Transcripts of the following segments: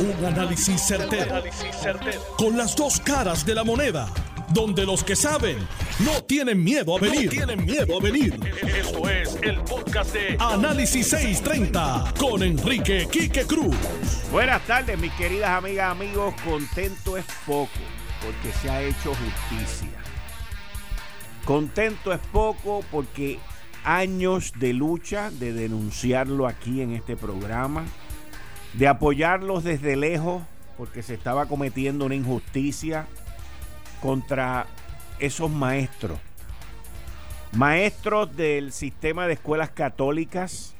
Un análisis certero, Con las dos caras de la moneda. Donde los que saben no tienen miedo a venir. tienen miedo a venir. Esto es el podcast de Análisis 630 con Enrique Quique Cruz. Buenas tardes, mis queridas amigas, amigos. Contento es poco porque se ha hecho justicia. Contento es poco porque años de lucha, de denunciarlo aquí en este programa de apoyarlos desde lejos porque se estaba cometiendo una injusticia contra esos maestros. Maestros del sistema de escuelas católicas,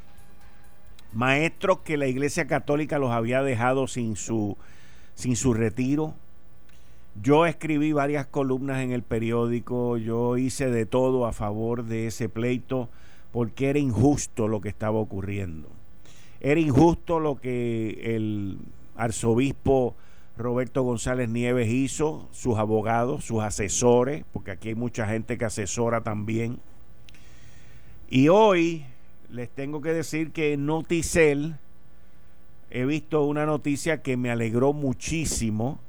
maestros que la Iglesia Católica los había dejado sin su, sin su retiro. Yo escribí varias columnas en el periódico, yo hice de todo a favor de ese pleito porque era injusto lo que estaba ocurriendo. Era injusto lo que el arzobispo Roberto González Nieves hizo, sus abogados, sus asesores, porque aquí hay mucha gente que asesora también. Y hoy les tengo que decir que en Noticel he visto una noticia que me alegró muchísimo,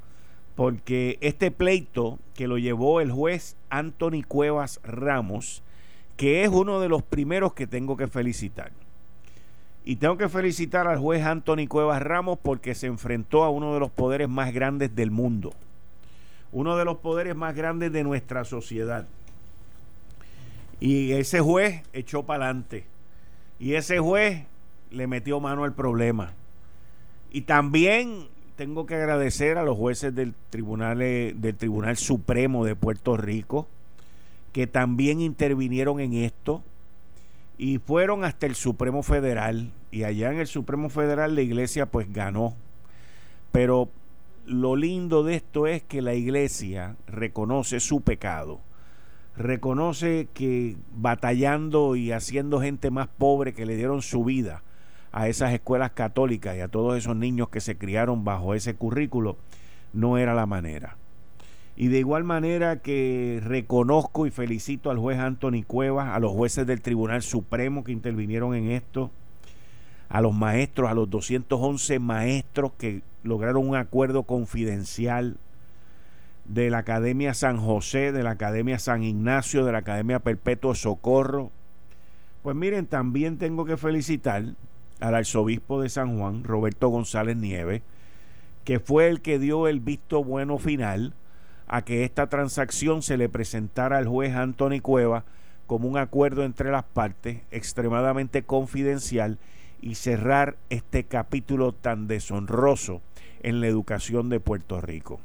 porque este pleito que lo llevó el juez Anthony Cuevas Ramos, que es uno de los primeros que tengo que felicitar. Y tengo que felicitar al juez Anthony Cuevas Ramos porque se enfrentó a uno de los poderes más grandes del mundo. Uno de los poderes más grandes de nuestra sociedad. Y ese juez echó para adelante. Y ese juez le metió mano al problema. Y también tengo que agradecer a los jueces del Tribunal, del Tribunal Supremo de Puerto Rico que también intervinieron en esto y fueron hasta el Supremo Federal y allá en el Supremo Federal la iglesia pues ganó. Pero lo lindo de esto es que la iglesia reconoce su pecado, reconoce que batallando y haciendo gente más pobre que le dieron su vida a esas escuelas católicas y a todos esos niños que se criaron bajo ese currículo, no era la manera. Y de igual manera que reconozco y felicito al juez Anthony Cuevas, a los jueces del Tribunal Supremo que intervinieron en esto, a los maestros, a los 211 maestros que lograron un acuerdo confidencial de la Academia San José, de la Academia San Ignacio, de la Academia Perpetuo Socorro. Pues miren, también tengo que felicitar al arzobispo de San Juan, Roberto González Nieves, que fue el que dio el visto bueno final a que esta transacción se le presentara al juez Anthony Cueva como un acuerdo entre las partes extremadamente confidencial y cerrar este capítulo tan deshonroso en la educación de Puerto Rico.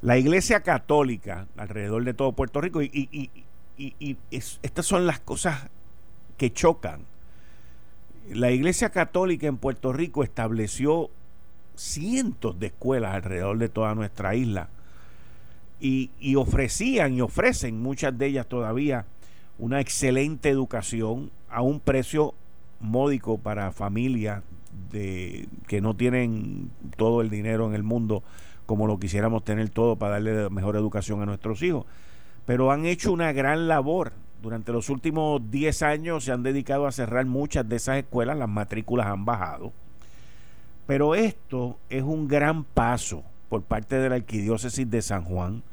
La Iglesia Católica alrededor de todo Puerto Rico, y, estas son las cosas que chocan. La Iglesia Católica en Puerto Rico estableció cientos de escuelas alrededor de toda nuestra isla y, ofrecían y ofrecen muchas de ellas todavía una excelente educación a un precio módico para familias que no tienen todo el dinero en el mundo como lo quisiéramos tener todo para darle mejor educación a nuestros hijos. Pero han hecho una gran labor. Durante los últimos 10 años se han dedicado a cerrar muchas de esas escuelas, las matrículas han bajado. Pero esto es un gran paso por parte de la Arquidiócesis de San Juan,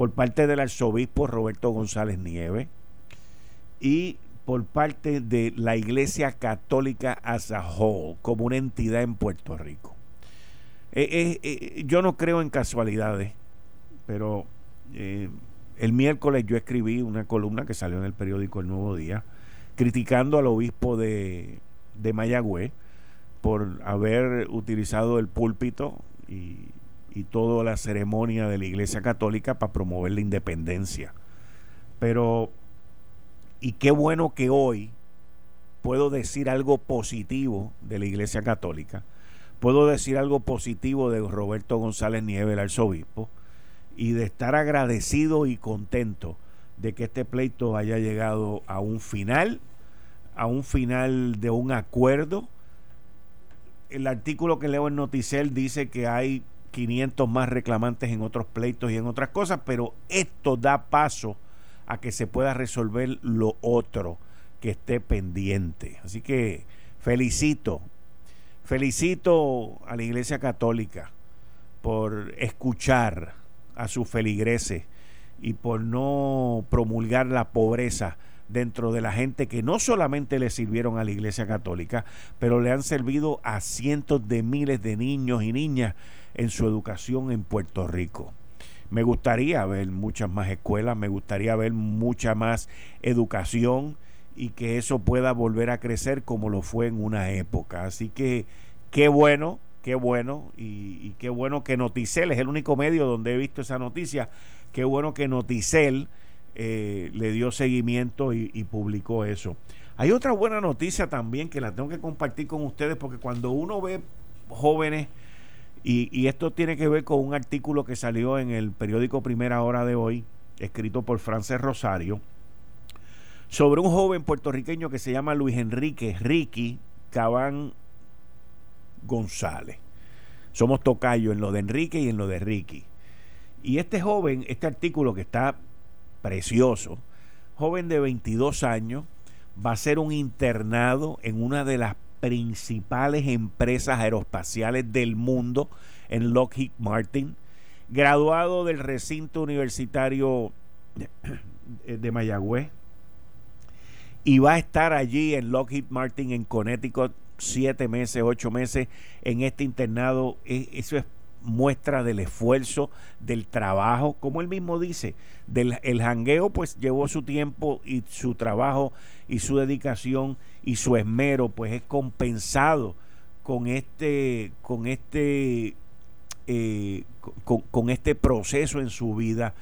por parte del arzobispo Roberto González Nieves y por parte de la Iglesia Católica as a whole, como una entidad en Puerto Rico. Eh, eh, eh, yo no creo en casualidades, pero el miércoles yo escribí una columna que salió en el periódico El Nuevo Día, criticando al obispo de, de Mayagüez por haber utilizado el púlpito y y toda la ceremonia de la Iglesia Católica para promover la independencia. Pero, y qué bueno que hoy puedo decir algo positivo de la Iglesia Católica, puedo decir algo positivo de Roberto González Nieves, el arzobispo, y de estar agradecido y contento de que este pleito haya llegado a un final, a un final de un acuerdo. El artículo que leo en Noticel dice que hay 500 más reclamantes en otros pleitos y en otras cosas, pero esto da paso a que se pueda resolver lo otro que esté pendiente. Así que felicito, Felicito a la Iglesia Católica por escuchar a sus feligreses y por no promulgar la pobreza dentro de la gente que no solamente le sirvieron a la Iglesia Católica, pero le han servido a cientos de miles de niños y niñas en su educación en Puerto Rico. Me gustaría ver muchas más escuelas, me gustaría ver mucha más educación y que eso pueda volver a crecer como lo fue en una época. Así que qué bueno, qué bueno y, qué bueno que Noticel es el único medio donde he visto esa noticia. Qué bueno que Noticel eh, le dio seguimiento y, y publicó eso. Hay otra buena noticia también que la tengo que compartir con ustedes porque cuando uno ve jóvenes y, esto tiene que ver con un artículo que salió en el periódico Primera Hora de hoy, escrito por Frances Rosario, sobre un joven puertorriqueño que se llama Luis Enrique Ricky Cabán González. Somos tocayo en lo de Enrique y en lo de Ricky. Y este joven, este artículo que está precioso, joven de 22 años, va a ser un internado en una de las principales empresas aeroespaciales del mundo en Lockheed Martin, graduado del recinto universitario de Mayagüez y va a estar allí en Lockheed Martin en Connecticut siete meses, ocho meses en este internado. E, eso es muestra del esfuerzo, del trabajo, como él mismo dice, del el jangueo pues llevó su tiempo y su trabajo y su dedicación y su esmero pues es compensado con este con este eh, con, este proceso en su vida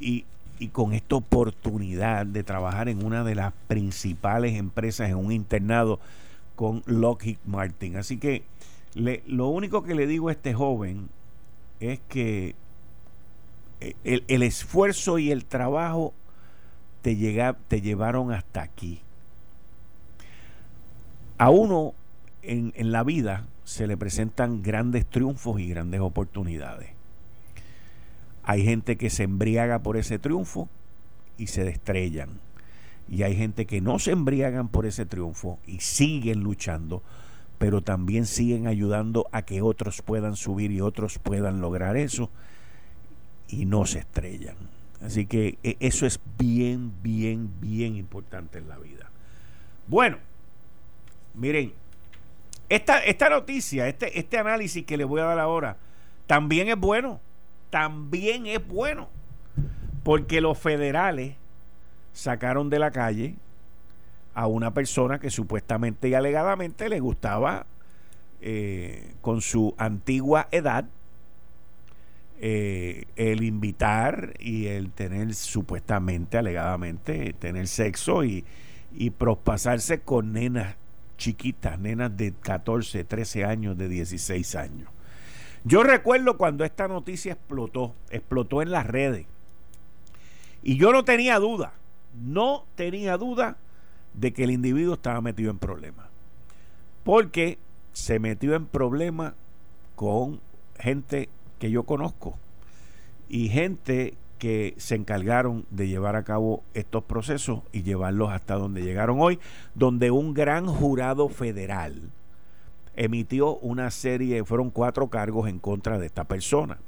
y, y con esta oportunidad de trabajar en una de las principales empresas en un internado con Lockheed Martin. Así que lo único que le digo a este joven es que eh, el, esfuerzo y el trabajo te, llega, te llevaron hasta aquí. A uno en, en la vida se le presentan grandes triunfos y grandes oportunidades. Hay gente que se embriaga por ese triunfo y se destrellan. Y hay gente que no se embriagan por ese triunfo y siguen luchando pero también siguen ayudando a que otros puedan subir y otros puedan lograr eso y no se estrellan. Así que e, eso es bien, bien, bien importante en la vida. Bueno, miren, esta, esta noticia, este, este análisis que les voy a dar ahora, también es bueno, también es bueno, porque los federales sacaron de la calle a una persona que supuestamente y alegadamente le gustaba eh, con su antigua edad eh, el invitar y el tener supuestamente, alegadamente, tener sexo y, y prospasarse con nenas chiquitas, nenas de 14, 13 años, de 16 años. Yo recuerdo cuando esta noticia explotó, explotó en las redes. Y yo no tenía duda, no tenía duda de que el individuo estaba metido en problemas. Porque se metió en problemas con gente que yo conozco y gente que se encargaron de llevar a cabo estos procesos y llevarlos hasta donde llegaron hoy, donde un gran jurado federal emitió una serie, fueron cuatro cargos en contra de esta persona.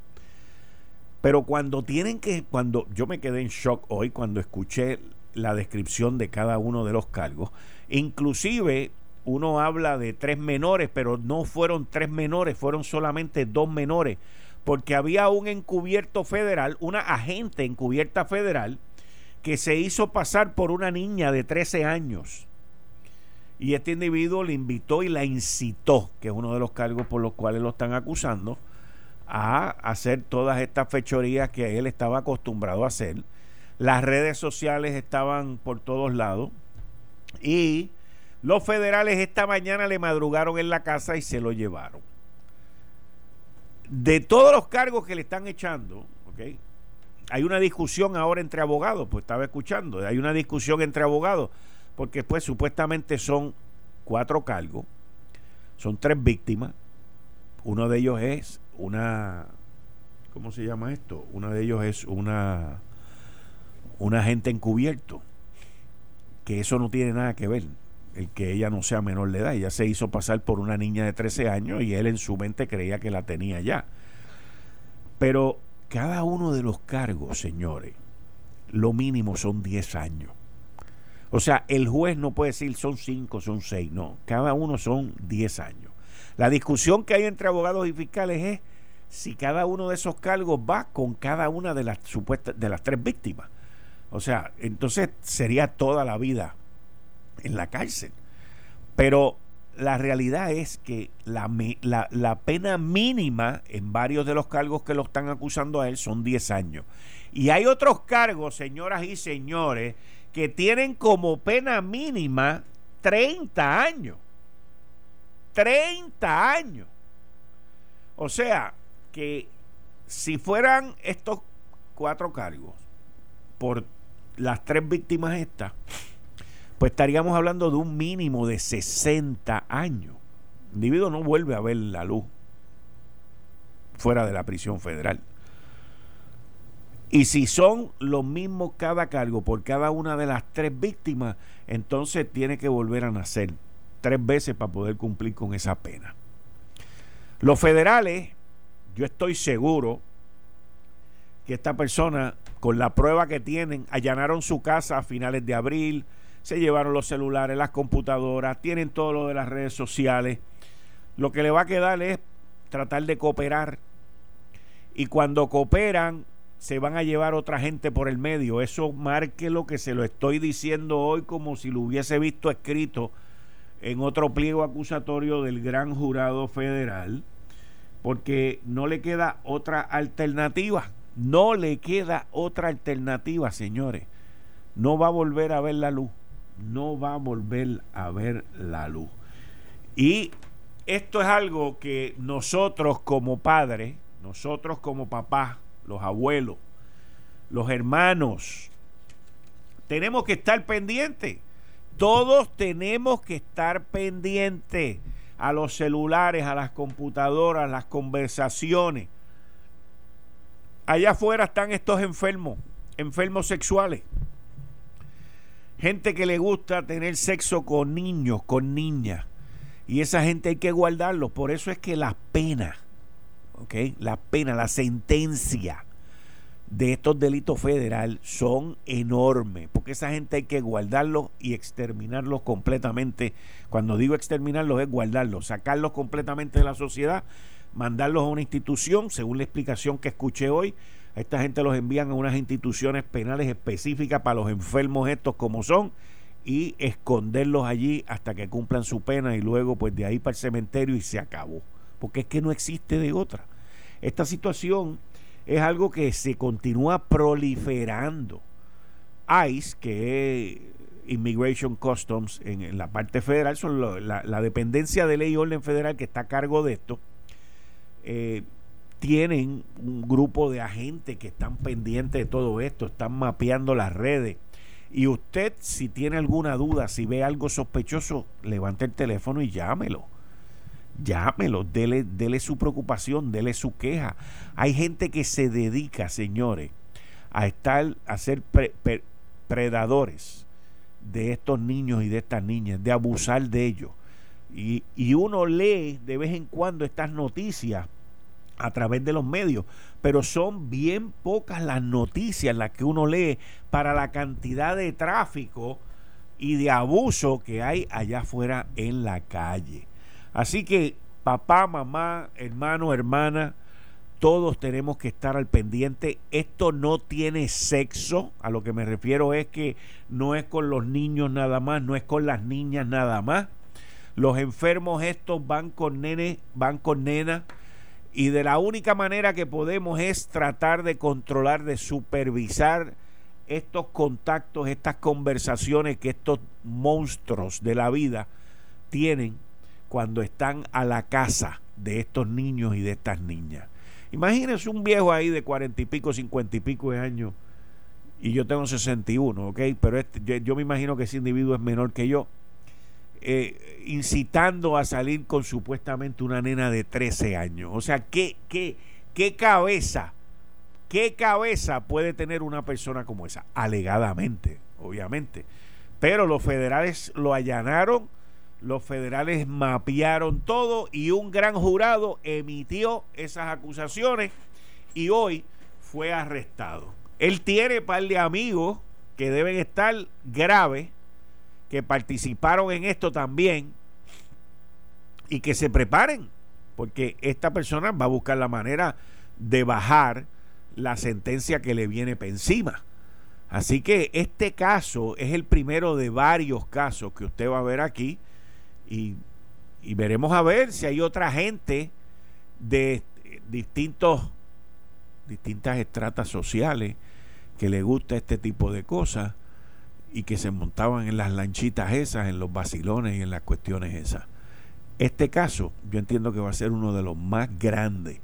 Pero cuando tienen que, cuando yo me quedé en shock hoy cuando escuché la descripción de cada uno de los cargos. Inclusive uno habla de tres menores, pero no fueron tres menores, fueron solamente dos menores, porque había un encubierto federal, una agente encubierta federal, que se hizo pasar por una niña de 13 años. Y este individuo le invitó y la incitó, que es uno de los cargos por los cuales lo están acusando, a hacer todas estas fechorías que él estaba acostumbrado a hacer las redes sociales estaban por todos lados y los federales esta mañana le madrugaron en la casa y se lo llevaron. De todos los cargos que le están echando, hay una discusión ahora entre abogados, pues estaba escuchando, hay una discusión entre abogados, porque pues supuestamente son cuatro cargos, son tres víctimas, uno de ellos es una, ¿cómo se llama esto? Uno de ellos es una un agente encubierto, que eso no tiene nada que ver. el que ella no sea menor de edad. Ella se hizo pasar por una niña de 13 años y él en su mente creía que la tenía ya. Pero cada uno de los cargos, señores, lo mínimo son 10 años. O sea, el juez no puede decir son 5, son 6, no, cada uno son 10 años. La discusión que hay entre abogados y fiscales es si cada uno de esos cargos va con cada una de las supuestas de las tres víctimas. O sea, entonces sería toda la vida en la cárcel. Pero la realidad es que la, pena mínima en varios de los cargos que lo están acusando a él son 10 años. Y hay otros cargos, señoras y señores, que tienen como pena mínima 30 años. 30 años. O sea, que si fueran estos cuatro cargos por las tres víctimas estas, pues estaríamos hablando de un mínimo de 60 años. El individuo no vuelve a ver la luz fuera de la prisión federal. Y si son los mismos cada cargo por cada una de las tres víctimas, entonces tiene que volver a nacer tres veces para poder cumplir con esa pena. Los federales, yo estoy seguro que esta persona, con la prueba que tienen, allanaron su casa a finales de abril, se llevaron los celulares, las computadoras, tienen todo lo de las redes sociales. Lo que le va a quedar es tratar de cooperar. Y cuando cooperan, se van a llevar otra gente por el medio. Eso marque lo que se lo estoy diciendo hoy como si lo hubiese visto escrito en otro pliego acusatorio del gran jurado federal, porque no le queda otra alternativa. No le queda otra alternativa, señores. No va a volver a ver la luz. No va a volver a ver la luz. Y esto es algo que nosotros como padres, nosotros como papás, los abuelos, los hermanos, tenemos que estar pendientes todos tenemos que estar pendientes a los celulares, a las computadoras, las conversaciones. Allá afuera están estos enfermos, enfermos sexuales. Gente que le gusta tener sexo con niños, con niñas. Y esa gente hay que guardarlos. Por eso es que la pena, ¿ok? La pena, la sentencia de estos delitos federal son enormes, porque esa gente hay que guardarlos y exterminarlos completamente. Cuando digo exterminarlos es guardarlos, sacarlos completamente de la sociedad, mandarlos a una institución, según la explicación que escuché hoy, a esta gente los envían a unas instituciones penales específicas para los enfermos estos como son y esconderlos allí hasta que cumplan su pena y luego pues de ahí para el cementerio y se acabó, porque es que no existe de otra. Esta situación es algo que se continúa proliferando. ICE, que es Immigration Customs en, la parte federal, son la, dependencia de ley y orden federal que está a cargo de esto, eh, tienen un grupo de agentes que están pendientes de todo esto, están mapeando las redes. Y usted, si tiene alguna duda, si ve algo sospechoso, levante el teléfono y llámelo llámelo, dele, su preocupación, dele su queja. Hay gente que se dedica, señores, a estar, a ser predadores de estos niños y de estas niñas, de abusar de ellos. Y, y uno lee de vez en cuando estas noticias a través de los medios, pero son bien pocas las noticias las que uno lee para la cantidad de tráfico y de abuso que hay allá afuera en la calle. Así que papá, mamá, hermano, hermana, todos tenemos que estar al pendiente. Esto no tiene sexo. A lo que me refiero es que no es con los niños nada más, no es con las niñas nada más. Los enfermos estos van con nene, van con nena. Y de la única manera que podemos es tratar de controlar, de supervisar estos contactos, estas conversaciones que estos monstruos de la vida tienen cuando están a la casa de estos niños y de estas niñas. Imagínense un viejo ahí de cuarenta y pico, cincuenta y pico de años, y yo tengo 61, ¿ok? Pero este, yo, me imagino que ese individuo es menor que yo, eh, incitando a salir con supuestamente una nena de 13 años. O sea, ¿qué, qué, qué cabeza, qué cabeza puede tener una persona como esa? Alegadamente, obviamente Pero los federales lo allanaron, los federales mapearon todo y un gran jurado emitió esas acusaciones y hoy fue arrestado. Él tiene par de amigos que deben estar graves, que participaron en esto también y que se preparen, porque esta persona va a buscar la manera de bajar la sentencia que le viene por encima. Así que este caso es el primero de varios casos que usted va a ver aquí y, y veremos a ver si hay otra gente de distintos distintas estratas sociales que le gusta este tipo de cosas y que se montaban en las lanchitas esas, en los vacilones y en las cuestiones esas. Este caso yo entiendo que va a ser uno de los más grandes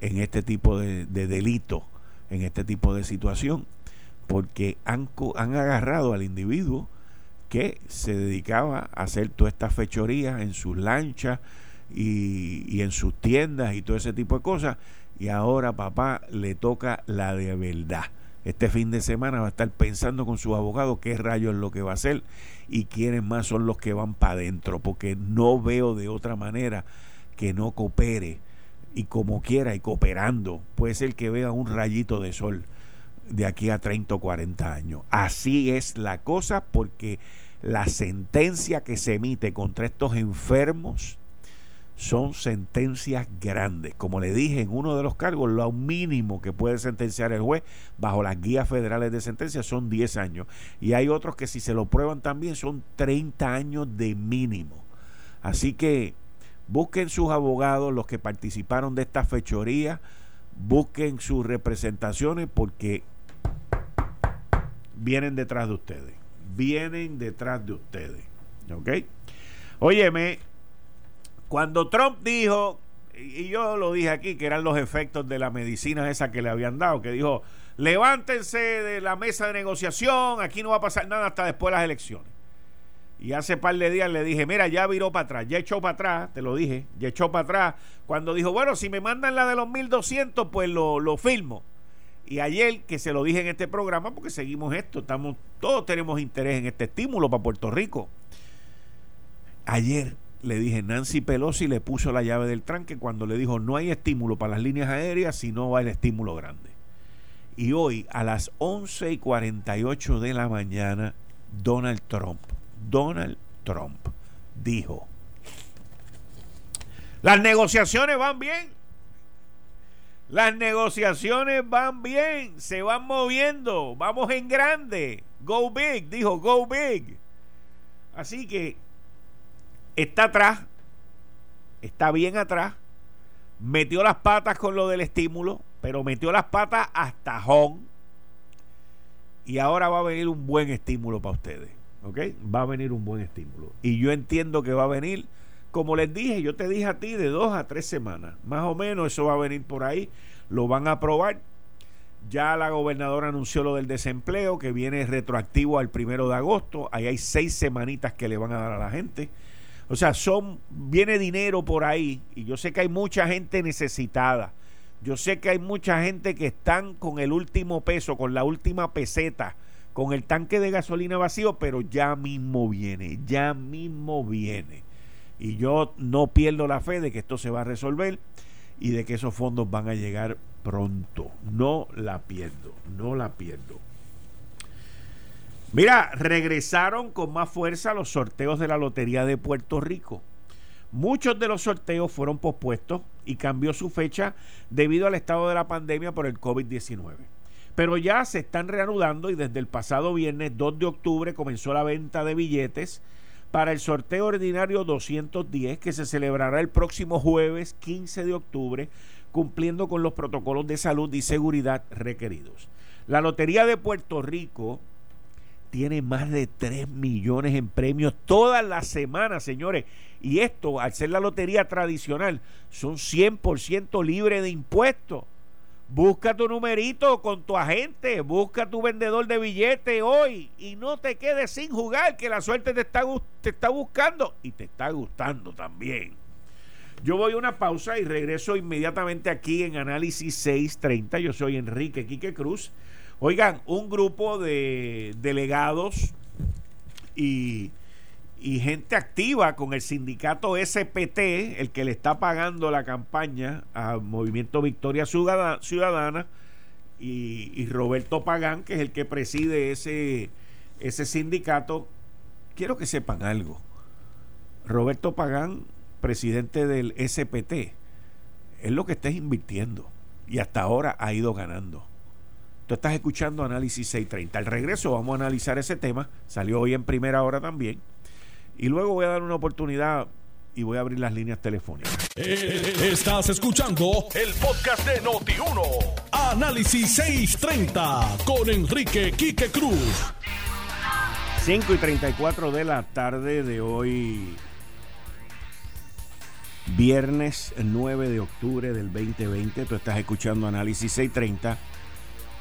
en este tipo de, delito, en este tipo de situación, porque han, han agarrado al individuo que se dedicaba a hacer todas estas fechorías en sus lanchas y, y en sus tiendas y todo ese tipo de cosas, y ahora papá le toca la de verdad. Este fin de semana va a estar pensando con sus abogados qué rayos es lo que va a hacer y quiénes más son los que van para adentro, porque no veo de otra manera que no coopere y como quiera y cooperando, puede ser que vea un rayito de sol de aquí a 30 o 40 años. Así es la cosa porque la sentencia que se emite contra estos enfermos son sentencias grandes. Como le dije, en uno de los cargos, lo mínimo que puede sentenciar el juez bajo las guías federales de sentencia son 10 años. Y hay otros que si se lo prueban también son 30 años de mínimo. Así que Busquen sus abogados, los que participaron de esta fechoría, busquen sus representaciones porque vienen detrás de ustedes. Vienen detrás de ustedes. ¿Ok? Óyeme, cuando Trump dijo, y yo lo dije aquí, que eran los efectos de la medicina esa que le habían dado, que dijo, levántense de la mesa de negociación, aquí no va a pasar nada hasta después de las elecciones. Y hace par de días le dije, mira, ya viró para atrás, ya echó para atrás, te lo dije, ya echó para atrás. Cuando dijo, bueno, si me mandan la de los 1200, pues lo, lo filmo. Y ayer que se lo dije en este programa, porque seguimos esto, estamos, todos tenemos interés en este estímulo para Puerto Rico. Ayer le dije, Nancy Pelosi le puso la llave del tranque cuando le dijo, no hay estímulo para las líneas aéreas si no va el estímulo grande. Y hoy a las 11 y 48 de la mañana, Donald Trump Donald Trump dijo, las negociaciones van bien. Las negociaciones van bien, se van moviendo, vamos en grande. Go big, dijo, go big. Así que está atrás, está bien atrás, metió las patas con lo del estímulo, pero metió las patas hasta home. Y ahora va a venir un buen estímulo para ustedes. ¿ok? Va a venir un buen estímulo. Y yo entiendo que va a venir, como les dije, yo te dije a ti, de dos a tres semanas. Más o menos eso va a venir por ahí. Lo van a aprobar. Ya la gobernadora anunció lo del desempleo, que viene retroactivo al primero de agosto. Ahí hay seis semanitas que le van a dar a la gente. O sea, son, viene dinero por ahí. Y yo sé que hay mucha gente necesitada. Yo sé que hay mucha gente que están con el último peso, con la última peseta con el tanque de gasolina vacío, pero ya mismo viene, ya mismo viene. Y yo no pierdo la fe de que esto se va a resolver y de que esos fondos van a llegar pronto. No la pierdo, no la pierdo. Mira, regresaron con más fuerza los sorteos de la Lotería de Puerto Rico. Muchos de los sorteos fueron pospuestos y cambió su fecha debido al estado de la pandemia por el COVID-19. Pero ya se están reanudando y desde el pasado viernes 2 de octubre comenzó la venta de billetes para el sorteo ordinario 210 que se celebrará el próximo jueves 15 de octubre cumpliendo con los protocolos de salud y seguridad requeridos. La Lotería de Puerto Rico tiene más de 3 millones en premios todas las semanas, señores. Y esto, al ser la lotería tradicional, son 100% libre de impuestos. Busca tu numerito con tu agente, busca tu vendedor de billetes hoy y no te quedes sin jugar, que la suerte te está, te está buscando y te está gustando también. Yo voy a una pausa y regreso inmediatamente aquí en Análisis 630. Yo soy Enrique Quique Cruz. Oigan, un grupo de delegados y, gente activa con el sindicato SPT, el que le está pagando la campaña a Movimiento Victoria Ciudadana, y, Roberto Pagán, que es el que preside ese sindicato. Quiero que sepan algo. Roberto Pagán, presidente del SPT, es lo que está invirtiendo y hasta ahora ha ido ganando. Tú estás escuchando Análisis 630. Al regreso vamos a analizar ese tema. Salió hoy en primera hora también. Y luego voy a dar una oportunidad y voy a abrir las líneas telefónicas. Eh, estás escuchando el podcast de Noti1. Análisis 630 con Enrique Quique Cruz. 5 y 34 de la tarde de hoy, viernes 9 de octubre del 2020. Tú estás escuchando Análisis 630.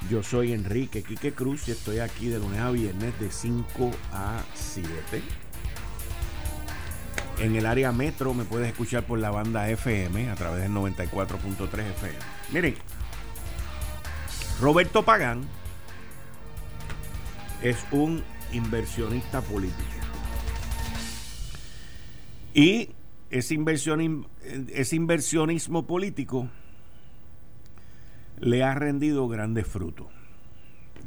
Yo soy Enrique Quique Cruz y estoy aquí de lunes a viernes de 5 a 7. En el área metro me puedes escuchar por la banda FM a través del 94.3 FM. Miren, Roberto Pagán es un inversionista político. Y ese, ese inversionismo político le ha rendido grandes frutos.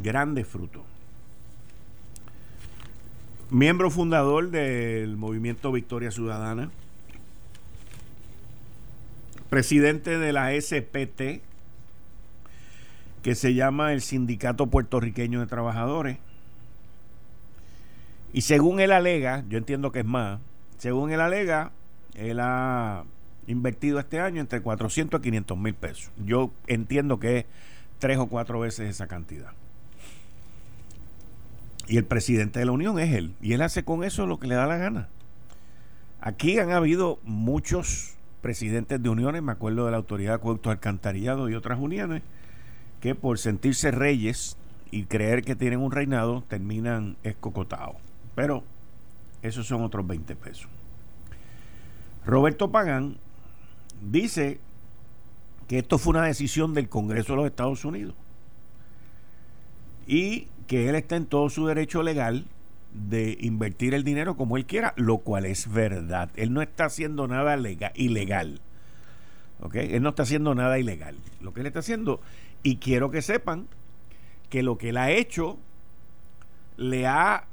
Grandes frutos. Miembro fundador del movimiento Victoria Ciudadana. Presidente de la SPT, que se llama el Sindicato Puertorriqueño de Trabajadores. Y según él alega, yo entiendo que es más, según él alega, él ha invertido este año entre 400 y 500 mil pesos. Yo entiendo que es tres o cuatro veces esa cantidad. Y el presidente de la Unión es él. Y él hace con eso lo que le da la gana. Aquí han habido muchos presidentes de uniones, me acuerdo de la Autoridad de Acueductos Alcantarillado y otras uniones, que por sentirse reyes y creer que tienen un reinado, terminan escocotados. Pero esos son otros 20 pesos. Roberto Pagán dice que esto fue una decisión del Congreso de los Estados Unidos y que él está en todo su derecho legal de invertir el dinero como él quiera, lo cual es verdad. Él no está haciendo nada legal, ilegal. ¿Ok? Él no está haciendo nada ilegal. Lo que él está haciendo, y quiero que sepan que lo que él ha hecho le ha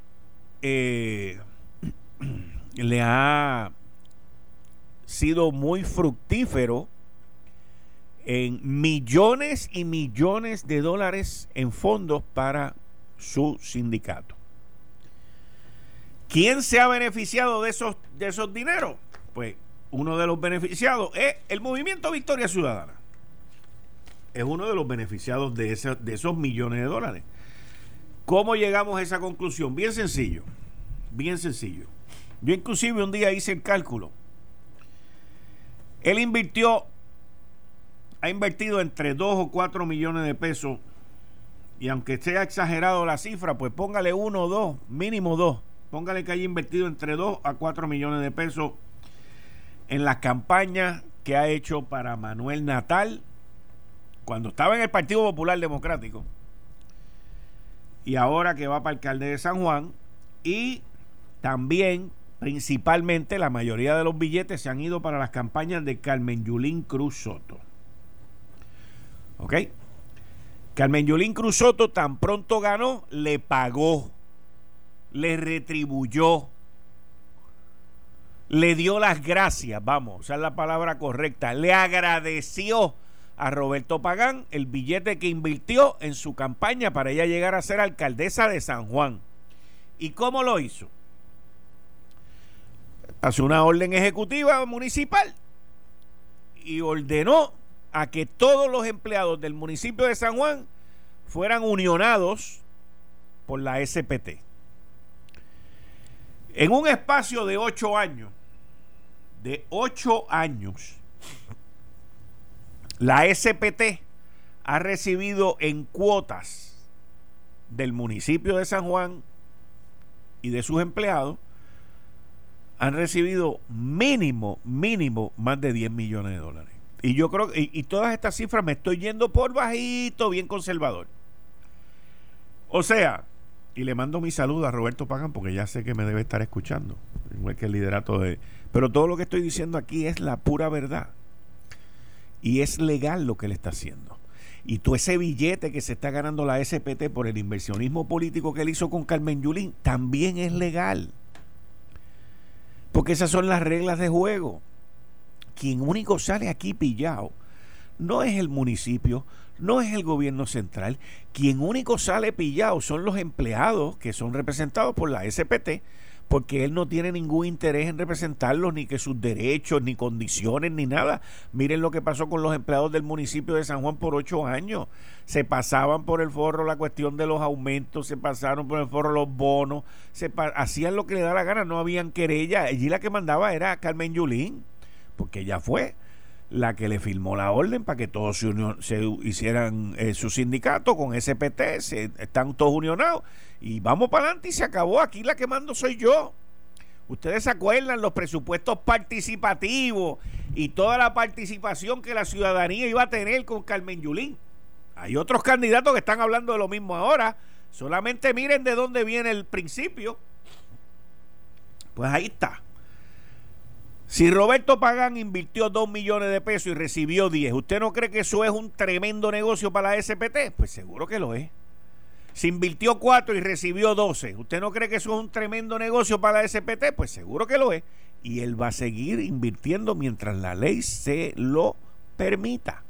eh, le ha sido muy fructífero en millones y millones de dólares en fondos para su sindicato. ¿Quién se ha beneficiado de esos, de esos dineros? Pues uno de los beneficiados es el movimiento Victoria Ciudadana. Es uno de los beneficiados de, de esos millones de dólares. ¿Cómo llegamos a esa conclusión? Bien sencillo, bien sencillo. Yo inclusive un día hice el cálculo él invirtió, ha invertido entre 2 o 4 millones de pesos. Y aunque sea exagerado la cifra, pues póngale uno o dos, mínimo dos. Póngale que haya invertido entre 2 a 4 millones de pesos en las campañas que ha hecho para Manuel Natal cuando estaba en el Partido Popular Democrático y ahora que va para alcalde de San Juan y también principalmente la mayoría de los billetes se han ido para las campañas de Carmen Yulín Cruz Soto. ¿Ok? Carmen Yulín Cruz Soto tan pronto ganó, le pagó, le retribuyó, le dio las gracias, vamos, es la palabra correcta, le agradeció a Roberto Pagán el billete que invirtió en su campaña para ella llegar a ser alcaldesa de San Juan. ¿Y cómo lo hizo? Hace una orden ejecutiva municipal y ordenó a que todos los empleados del municipio de San Juan fueran unionados por la SPT. En un espacio de ocho años, de ocho años, la SPT ha recibido en cuotas del municipio de San Juan y de sus empleados han recibido mínimo, mínimo más de 10 millones de dólares. Y yo creo que, y, todas estas cifras me estoy yendo por bajito, bien conservador. O sea, Y le mando mi saludo a Roberto Pagan porque ya sé que me debe estar escuchando. Igual que el liderato de... Pero todo lo que estoy diciendo aquí es la pura verdad. Y es legal lo que él está haciendo. Y todo ese billete que se está ganando la SPT por el inversionismo político que él hizo con Carmen Yulín también es legal. Porque esas son las reglas de juego. Quien único sale aquí pillado no es el municipio, no es el gobierno central. Quien único sale pillado son los empleados que son representados por la SPT porque él no tiene ningún interés en representarlos, ni que sus derechos, ni condiciones, ni nada. Miren lo que pasó con los empleados del municipio de San Juan por ocho años. Se pasaban por el forro la cuestión de los aumentos, se pasaron por el forro los bonos, se hacían lo que le da la gana, no habían querella. Allí la que mandaba era Carmen Yulín, porque ella fue la que le firmó la orden para que todos se, hicieran eh, su sindicato con SPT, se, están todos unionados y vamos para adelante y se acabó. Aquí la que mando soy yo. Ustedes se acuerdan los presupuestos participativos y toda la participación que la ciudadanía iba a tener con Carmen Yulín. Hay otros candidatos que están hablando de lo mismo ahora. Solamente miren de dónde viene el principio. Pues ahí está. Si Roberto Pagán invirtió 2 millones de pesos y recibió 10, ¿usted no cree que eso es un tremendo negocio para la SPT? Pues seguro que lo es. Si invirtió 4 y recibió 12, ¿usted no cree que eso es un tremendo negocio para la SPT? Pues seguro que lo es. Y él va a seguir invirtiendo mientras la ley se lo permita.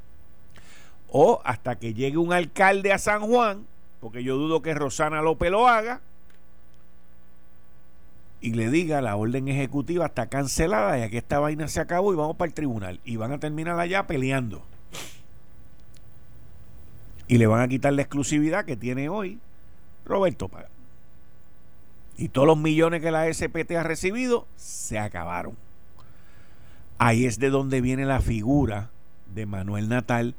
O hasta que llegue un alcalde a San Juan, porque yo dudo que Rosana López lo haga, y le diga la orden ejecutiva está cancelada y aquí esta vaina se acabó y vamos para el tribunal. Y van a terminar allá peleando. Y le van a quitar la exclusividad que tiene hoy Roberto Paga y todos los millones que la SPT ha recibido se acabaron. Ahí es de donde viene la figura de Manuel Natal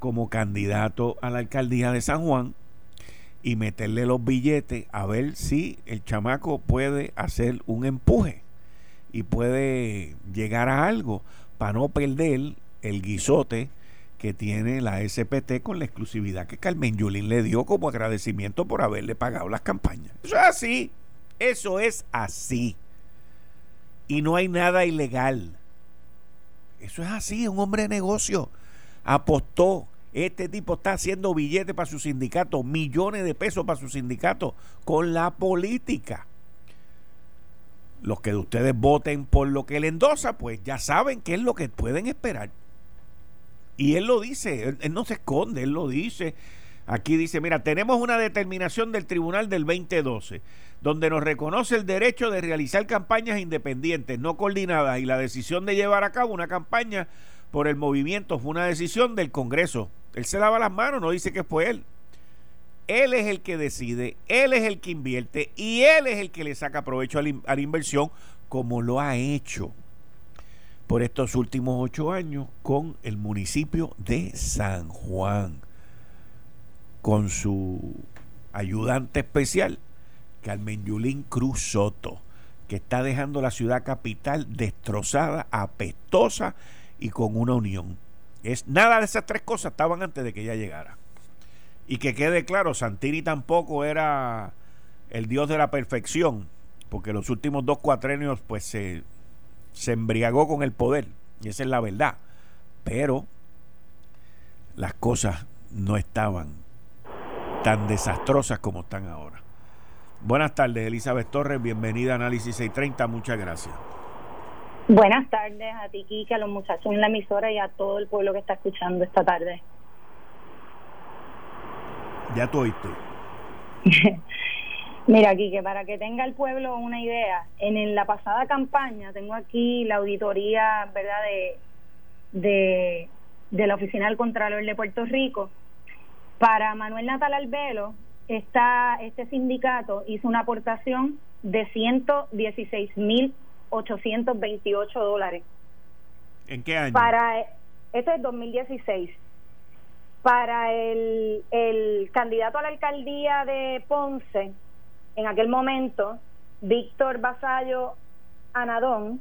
como candidato a la alcaldía de San Juan y meterle los billetes a ver si el chamaco puede hacer un empuje y puede llegar a algo para no perder el guisote que tiene la SPT con la exclusividad que Carmen Yulín le dio como agradecimiento por haberle pagado las campañas. Eso es así. Eso es así. Y no hay nada ilegal. Eso es así. Un hombre de negocio apostó este tipo está haciendo billetes para su sindicato, millones de pesos para su sindicato, con la política. Los que de ustedes voten por lo que él endosa, pues ya saben qué es lo que pueden esperar. Y él lo dice, él, no se esconde, él lo dice. Aquí dice, mira, tenemos una determinación del Tribunal del 2012, donde nos reconoce el derecho de realizar campañas independientes, no coordinadas, y la decisión de llevar a cabo una campaña por el movimiento fue una decisión del Congreso él se lava las manos, no dice que fue él. Él es el que decide, él es el que invierte y él es el que le saca provecho a la, inversión como lo ha hecho por estos últimos ocho años con el municipio de San Juan, con su ayudante especial, Carmen Yulín Cruz Soto, que está dejando la ciudad capital destrozada, apestosa y con una unión. Es, nada de esas tres cosas estaban antes de que ella llegara. Y que quede claro, Santini tampoco era el dios de la perfección, porque los últimos dos cuatrenios pues se, se embriagó con el poder, y esa es la verdad. Pero las cosas no estaban tan desastrosas como están ahora. Buenas tardes, Elizabeth Torres, bienvenida a Análisis 630, muchas gracias. Buenas tardes a ti, Kike, a los muchachos en la emisora y a todo el pueblo que está escuchando esta tarde. Ya tú oíste. Mira, Kike, para que tenga el pueblo una idea, en, la pasada campaña tengo aquí la auditoría, ¿verdad?, de, de, de la Oficina del Contralor de Puerto Rico. Para Manuel Natal Albelo, esta, este sindicato hizo una aportación de 116 mil 828 dólares. ¿En qué año? Para, esto es 2016. Para el, el candidato a la alcaldía de Ponce, en aquel momento, Víctor Basallo Anadón,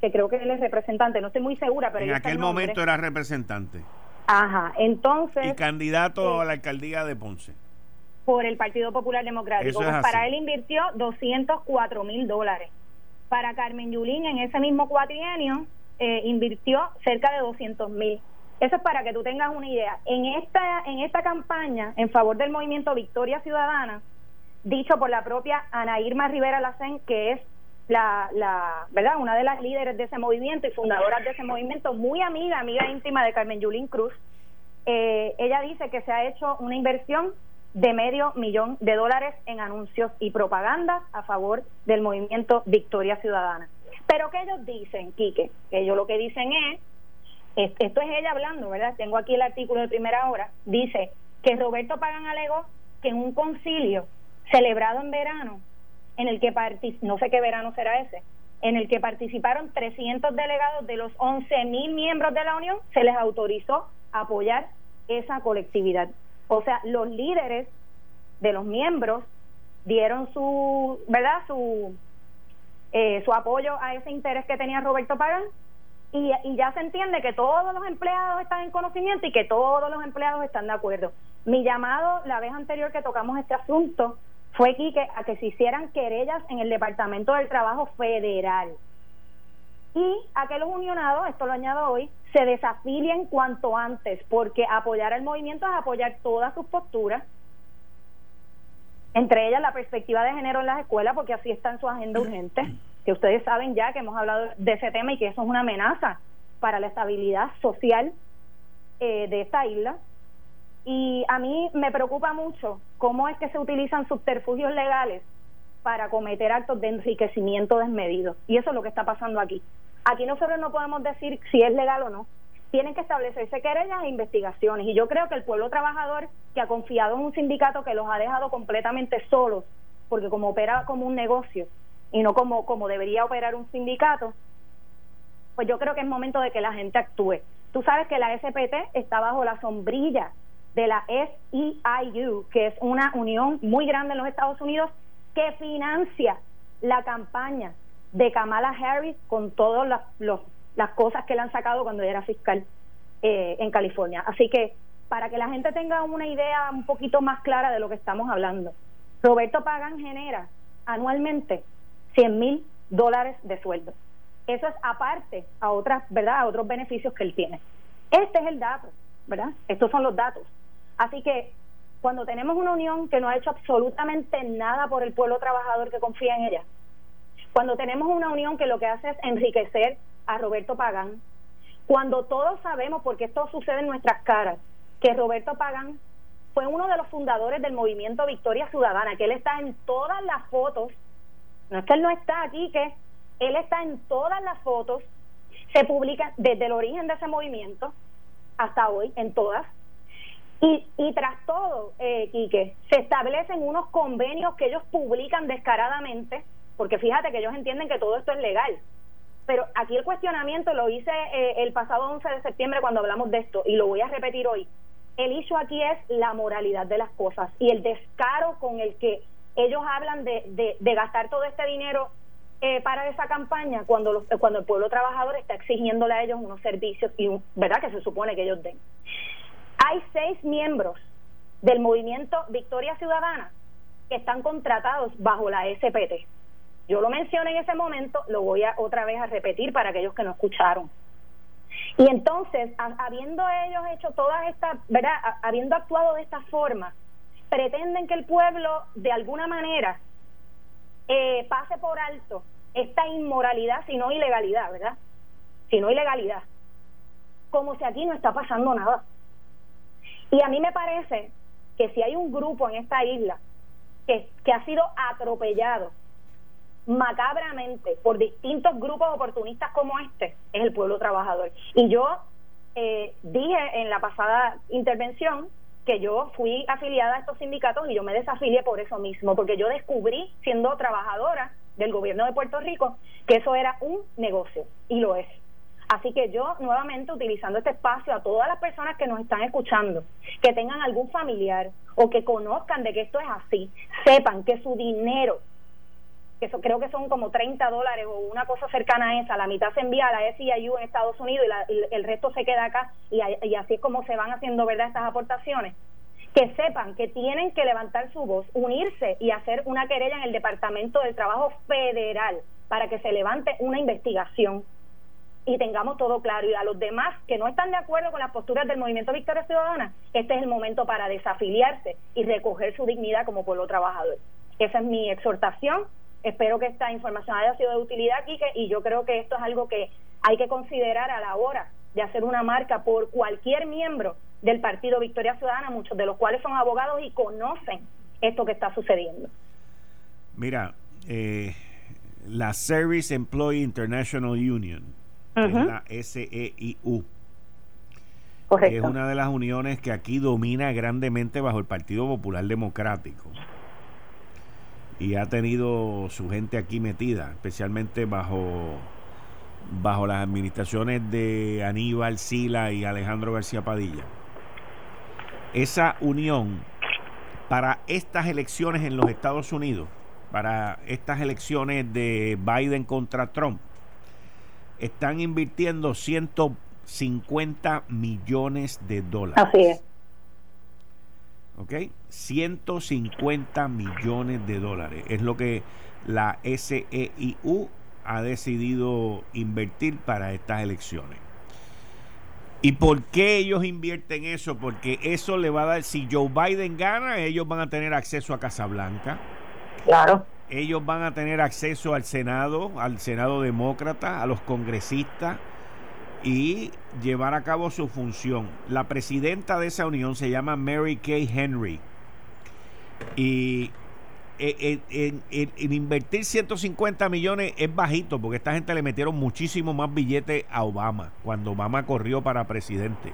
que creo que él es representante, no estoy muy segura, pero... En aquel momento era representante. Ajá, entonces... Y candidato eh, a la alcaldía de Ponce. por el Partido Popular Democrático. Pues para él invirtió 204 mil dólares. Para Carmen Yulín en ese mismo cuatrienio eh, invirtió cerca de 200 mil. Eso es para que tú tengas una idea. En esta, en esta campaña en favor del movimiento Victoria Ciudadana, dicho por la propia Ana Irma Rivera Lacén, que es la, la, ¿verdad? una de las líderes de ese movimiento y fundadoras de ese movimiento, muy amiga, amiga íntima de Carmen Yulín Cruz, eh, ella dice que se ha hecho una inversión de medio millón de dólares en anuncios y propaganda a favor del movimiento Victoria Ciudadana. Pero que ellos dicen, Quique, que ellos lo que dicen es, esto es ella hablando, ¿verdad? Tengo aquí el artículo de primera hora, dice que Roberto Pagan alegó que en un concilio celebrado en verano, en el que no sé qué verano será ese, en el que participaron 300 delegados de los 11 mil miembros de la Unión, se les autorizó apoyar esa colectividad. O sea, los líderes de los miembros dieron su, ¿verdad? Su, eh, su apoyo a ese interés que tenía Roberto Pagán y, ya se entiende que todos los empleados están en conocimiento y que todos los empleados están de acuerdo. Mi llamado la vez anterior que tocamos este asunto fue Quique a que se hicieran querellas en el Departamento del Trabajo Federal y a que los unionados, esto lo añado hoy, se desafilien cuanto antes, porque apoyar el movimiento es apoyar todas sus posturas, entre ellas la perspectiva de género en las escuelas, porque así está en su agenda urgente, que ustedes saben ya que hemos hablado de ese tema y que eso es una amenaza para la estabilidad social eh, de esta isla. Y a mí me preocupa mucho cómo es que se utilizan subterfugios legales para cometer actos de enriquecimiento desmedido. Y eso es lo que está pasando aquí. Aquí nosotros no podemos decir si es legal o no. Tienen que establecerse querellas e investigaciones. Y yo creo que el pueblo trabajador que ha confiado en un sindicato que los ha dejado completamente solos, porque como opera como un negocio y no como, como debería operar un sindicato, pues yo creo que es momento de que la gente actúe. Tú sabes que la SPT está bajo la sombrilla de la SEIU, que es una unión muy grande en los Estados Unidos que financia la campaña de Kamala Harris con todas las, cosas que le han sacado cuando era fiscal eh, en California. Así que para que la gente tenga una idea un poquito más clara de lo que estamos hablando, Roberto Pagan genera anualmente 100 mil dólares de sueldo. Eso es aparte a otras, ¿verdad? A otros beneficios que él tiene. Este es el dato, ¿verdad? Estos son los datos. Así que cuando tenemos una unión que no ha hecho absolutamente nada por el pueblo trabajador que confía en ella, cuando tenemos una unión que lo que hace es enriquecer a Roberto Pagán, cuando todos sabemos, porque esto sucede en nuestras caras, que Roberto Pagán fue uno de los fundadores del movimiento Victoria Ciudadana, que él está en todas las fotos, no es que él no está aquí, que él está en todas las fotos, se publica desde el origen de ese movimiento hasta hoy, en todas, y, y tras todo, eh, Quique, se establecen unos convenios que ellos publican descaradamente, porque fíjate que ellos entienden que todo esto es legal. Pero aquí el cuestionamiento lo hice eh, el pasado 11 de septiembre cuando hablamos de esto, y lo voy a repetir hoy. El issue aquí es la moralidad de las cosas y el descaro con el que ellos hablan de, de, gastar todo este dinero eh, para esa campaña cuando, los, cuando el pueblo trabajador está exigiéndole a ellos unos servicios y verdad que se supone que ellos den. Hay seis miembros del movimiento Victoria Ciudadana que están contratados bajo la SPT. Yo lo mencioné en ese momento, lo voy a otra vez a repetir para aquellos que no escucharon. Y entonces, habiendo ellos hecho todas estas, ¿verdad? Habiendo actuado de esta forma, pretenden que el pueblo, de alguna manera, eh, pase por alto esta inmoralidad, sino ilegalidad, ¿verdad? Sino ilegalidad. Como si aquí no está pasando nada. Y a mí me parece que si hay un grupo en esta isla que, que ha sido atropellado macabramente por distintos grupos oportunistas como este, es el pueblo trabajador. Y yo eh, dije en la pasada intervención que yo fui afiliada a estos sindicatos y yo me desafilié por eso mismo, porque yo descubrí, siendo trabajadora del gobierno de Puerto Rico, que eso era un negocio, y lo es. Así que yo nuevamente utilizando este espacio a todas las personas que nos están escuchando, que tengan algún familiar o que conozcan de que esto es así, sepan que su dinero, que eso, creo que son como 30 dólares o una cosa cercana a esa, la mitad se envía a la SIU en Estados Unidos y, el resto se queda acá y, y así es como se van haciendo verdad estas aportaciones, que sepan que tienen que levantar su voz, unirse y hacer una querella en el Departamento del Trabajo Federal para que se levante una investigación y tengamos todo claro. Y a los demás que no están de acuerdo con las posturas del Movimiento Victoria Ciudadana, este es el momento para desafiliarse y recoger su dignidad como pueblo trabajador. Esa es mi exhortación. Espero que esta información haya sido de utilidad, Quique, y yo creo que esto es algo que hay que considerar a la hora de hacer una marca por cualquier miembro del Partido Victoria Ciudadana, muchos de los cuales son abogados y conocen esto que está sucediendo. Mira, eh, la Service Employee International Union, es la SEIU, es una de las uniones que aquí domina grandemente bajo el Partido Popular Democrático y ha tenido su gente aquí metida, especialmente bajo bajo las administraciones de Aníbal Sila y Alejandro García Padilla. Esa unión para estas elecciones en los Estados Unidos, para estas elecciones de Biden contra Trump, están invirtiendo 150 millones de dólares. Así es. ¿Ok? 150 millones de dólares es lo que la SEIU ha decidido invertir para estas elecciones. ¿Y por qué ellos invierten eso? Porque eso le va a dar, si Joe Biden gana, ellos van a tener acceso a Casablanca. Claro. Ellos van a tener acceso al Senado, al Senado demócrata, a los congresistas y llevar a cabo su función. La presidenta de esa unión se llama Mary Kay Henry. Y en, en, invertir 150 millones es bajito porque esta gente le metieron muchísimo más billetes a Obama cuando Obama corrió para presidente.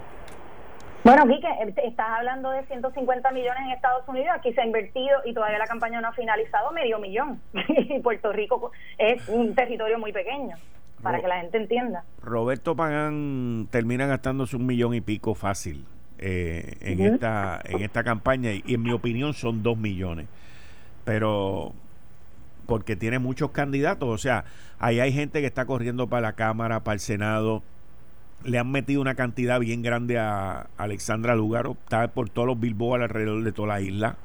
Bueno, Quique, eh, estás hablando de 150 millones en Estados Unidos, aquí se ha invertido y todavía la campaña no ha finalizado medio millón. y Puerto Rico es un territorio muy pequeño, para que la gente entienda. Roberto Pagán termina gastándose un millón y pico fácil eh, en, esta, en esta campaña y en mi opinión son dos millones pero porque tiene muchos candidatos, o sea, ahí hay gente que está corriendo para la Cámara, para el Senado, le han metido una cantidad bien grande a Alexandra Lugaro, está por todos los billboards alrededor de toda la isla.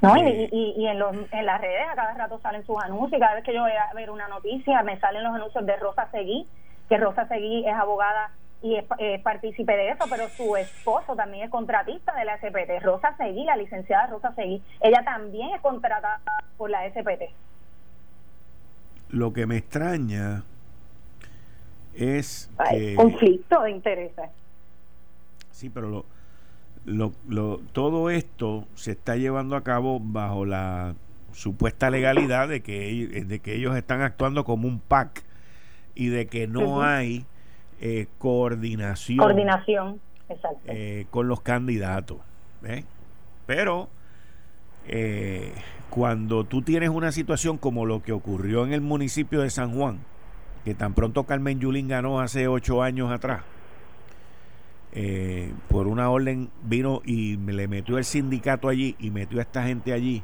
No, y, y, en, los, en las redes a cada rato salen sus anuncios, cada vez que yo voy a ver una noticia me salen los anuncios de Rosa Seguí, que Rosa Seguí es abogada y es, partícipe de eso, pero su esposo también es contratista de la SPT. Rosa Seguí, la licenciada Rosa Seguí, ella también es contratada por la SPT. Lo que me extraña es que... conflicto de intereses. Sí, pero lo, lo, lo, todo esto se está llevando a cabo bajo la supuesta legalidad de que, de que ellos están actuando como un PAC y de que no hay eh, coordinación. Coordinación, exacto. Eh, con los candidatos. Pero eh, cuando tú tienes una situación como lo que ocurrió en el municipio de San Juan, que tan pronto Carmen Yulín ganó hace ocho años atrás, por una orden vino y me le metió el sindicato allí y metió a esta gente allí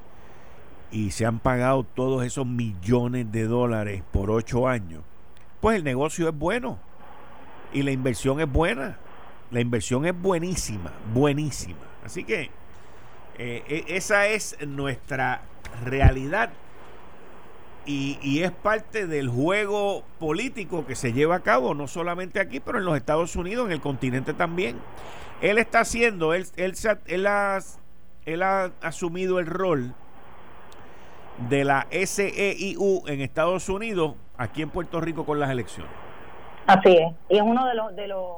y se han pagado todos esos millones de dólares por ocho años, pues el negocio es bueno y la inversión es buena. La inversión es buenísima, buenísima. Así que eh, e, esa es nuestra realidad y, y, es parte del juego político que se lleva a cabo, no solamente aquí, pero en los Estados Unidos, en el continente también. Él está haciendo, él, él, él, ha, él ha asumido el rol de la SEIU en Estados Unidos, aquí en Puerto Rico con las elecciones. Así es. Y es uno de los de los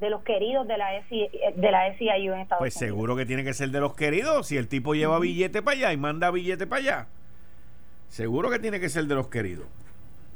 de los queridos de la de la SIU en Estados pues Unidos. Pues seguro que tiene que ser de los queridos. Si el tipo lleva billete para allá y manda billete para allá, seguro que tiene que ser de los queridos.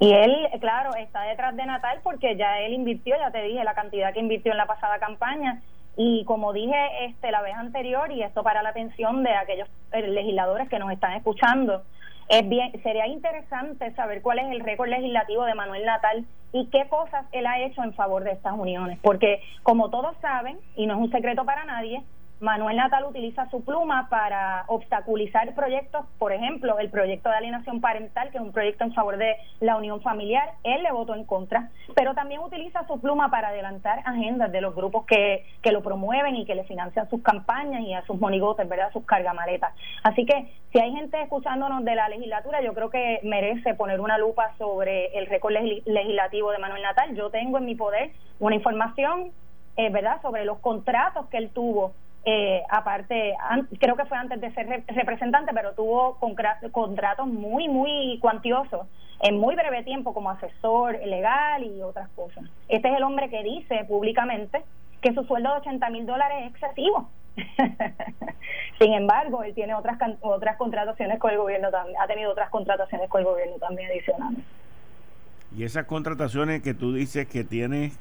Y él, claro, está detrás de Natal porque ya él invirtió, ya te dije la cantidad que invirtió en la pasada campaña. Y como dije este la vez anterior, y esto para la atención de aquellos eh, legisladores que nos están escuchando, es bien, sería interesante saber cuál es el récord legislativo de Manuel Natal y qué cosas él ha hecho en favor de estas uniones, porque como todos saben, y no es un secreto para nadie, Manuel Natal utiliza su pluma para obstaculizar proyectos, por ejemplo, el proyecto de alienación parental, que es un proyecto en favor de la unión familiar, él le votó en contra, pero también utiliza su pluma para adelantar agendas de los grupos que, que lo promueven y que le financian sus campañas y a sus monigotes, ¿verdad? sus cargamaletas. Así que si hay gente escuchándonos de la legislatura, yo creo que merece poner una lupa sobre el récord legislativo de Manuel Natal. Yo tengo en mi poder una información, eh, ¿verdad?, sobre los contratos que él tuvo eh, aparte, creo que fue antes de ser representante, pero tuvo contratos muy, muy cuantiosos en muy breve tiempo como asesor legal y otras cosas. Este es el hombre que dice públicamente que su sueldo de 80 mil dólares es excesivo. Sin embargo, él tiene otras otras contrataciones con el gobierno también, ha tenido otras contrataciones con el gobierno también adicionales. Y esas contrataciones que tú dices que tiene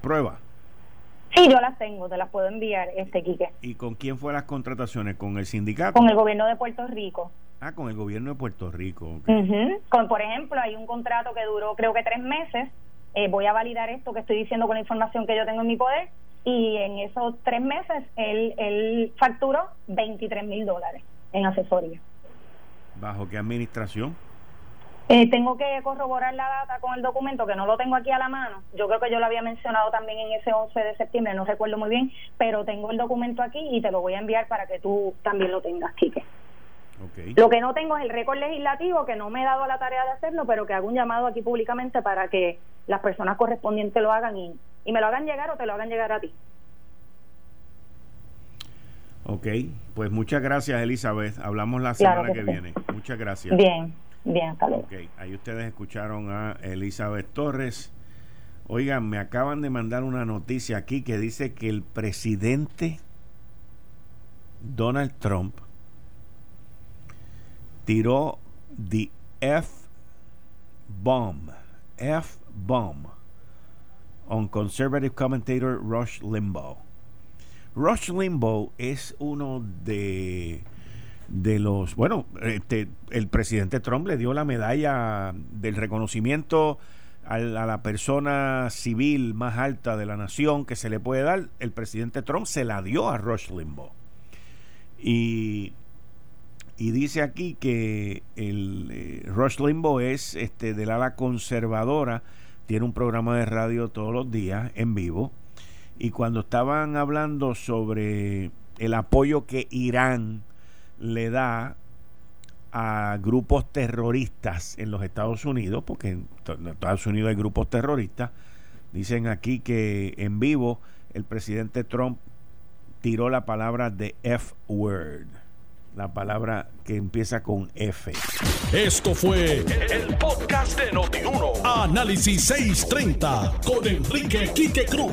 prueba. Sí, yo las tengo, te las puedo enviar, este Quique. ¿Y con quién fue las contrataciones? ¿Con el sindicato? Con el gobierno de Puerto Rico. Ah, con el gobierno de Puerto Rico. con, por ejemplo, hay un contrato que duró creo que tres meses. Eh, voy a validar esto que estoy diciendo con la información que yo tengo en mi poder. Y en esos tres meses él, él facturó 23 mil dólares en asesoría. ¿Bajo qué administración? Eh, tengo que corroborar la data con el documento, que no lo tengo aquí a la mano. Yo creo que yo lo había mencionado también en ese 11 de septiembre, no recuerdo muy bien, pero tengo el documento aquí y te lo voy a enviar para que tú también lo tengas, Quique. Lo que no tengo es el récord legislativo, que no me he dado la tarea de hacerlo, pero que hago un llamado aquí públicamente para que las personas correspondientes lo hagan y, y me lo hagan llegar o te lo hagan llegar a ti. Ok, pues muchas gracias Elizabeth. Hablamos la semana que viene. Muchas gracias. Bien. Bien, ahí ustedes escucharon a Elizabeth Torres. Oigan, me acaban de mandar una noticia aquí que dice que el presidente Donald Trump tiró the F-bomb, F-bomb on conservative commentator Rush Limbaugh. Rush Limbaugh es uno de de los, bueno, este, el presidente Trump le dio la medalla del reconocimiento a la, persona civil más alta de la nación que se le puede dar. El presidente Trump se la dio a Rush Limbaugh. Y, y dice aquí que el eh, Rush Limbaugh es este, del ala conservadora, tiene un programa de radio todos los días en vivo. Y cuando estaban hablando sobre el apoyo que Irán le da a grupos terroristas en los Estados Unidos, porque en Estados Unidos hay grupos terroristas, dicen aquí que en vivo el presidente Trump tiró la palabra de F-word, la palabra que empieza con F. Esto fue el, podcast de Notiuno. Análisis 630 con Enrique Quique Cruz.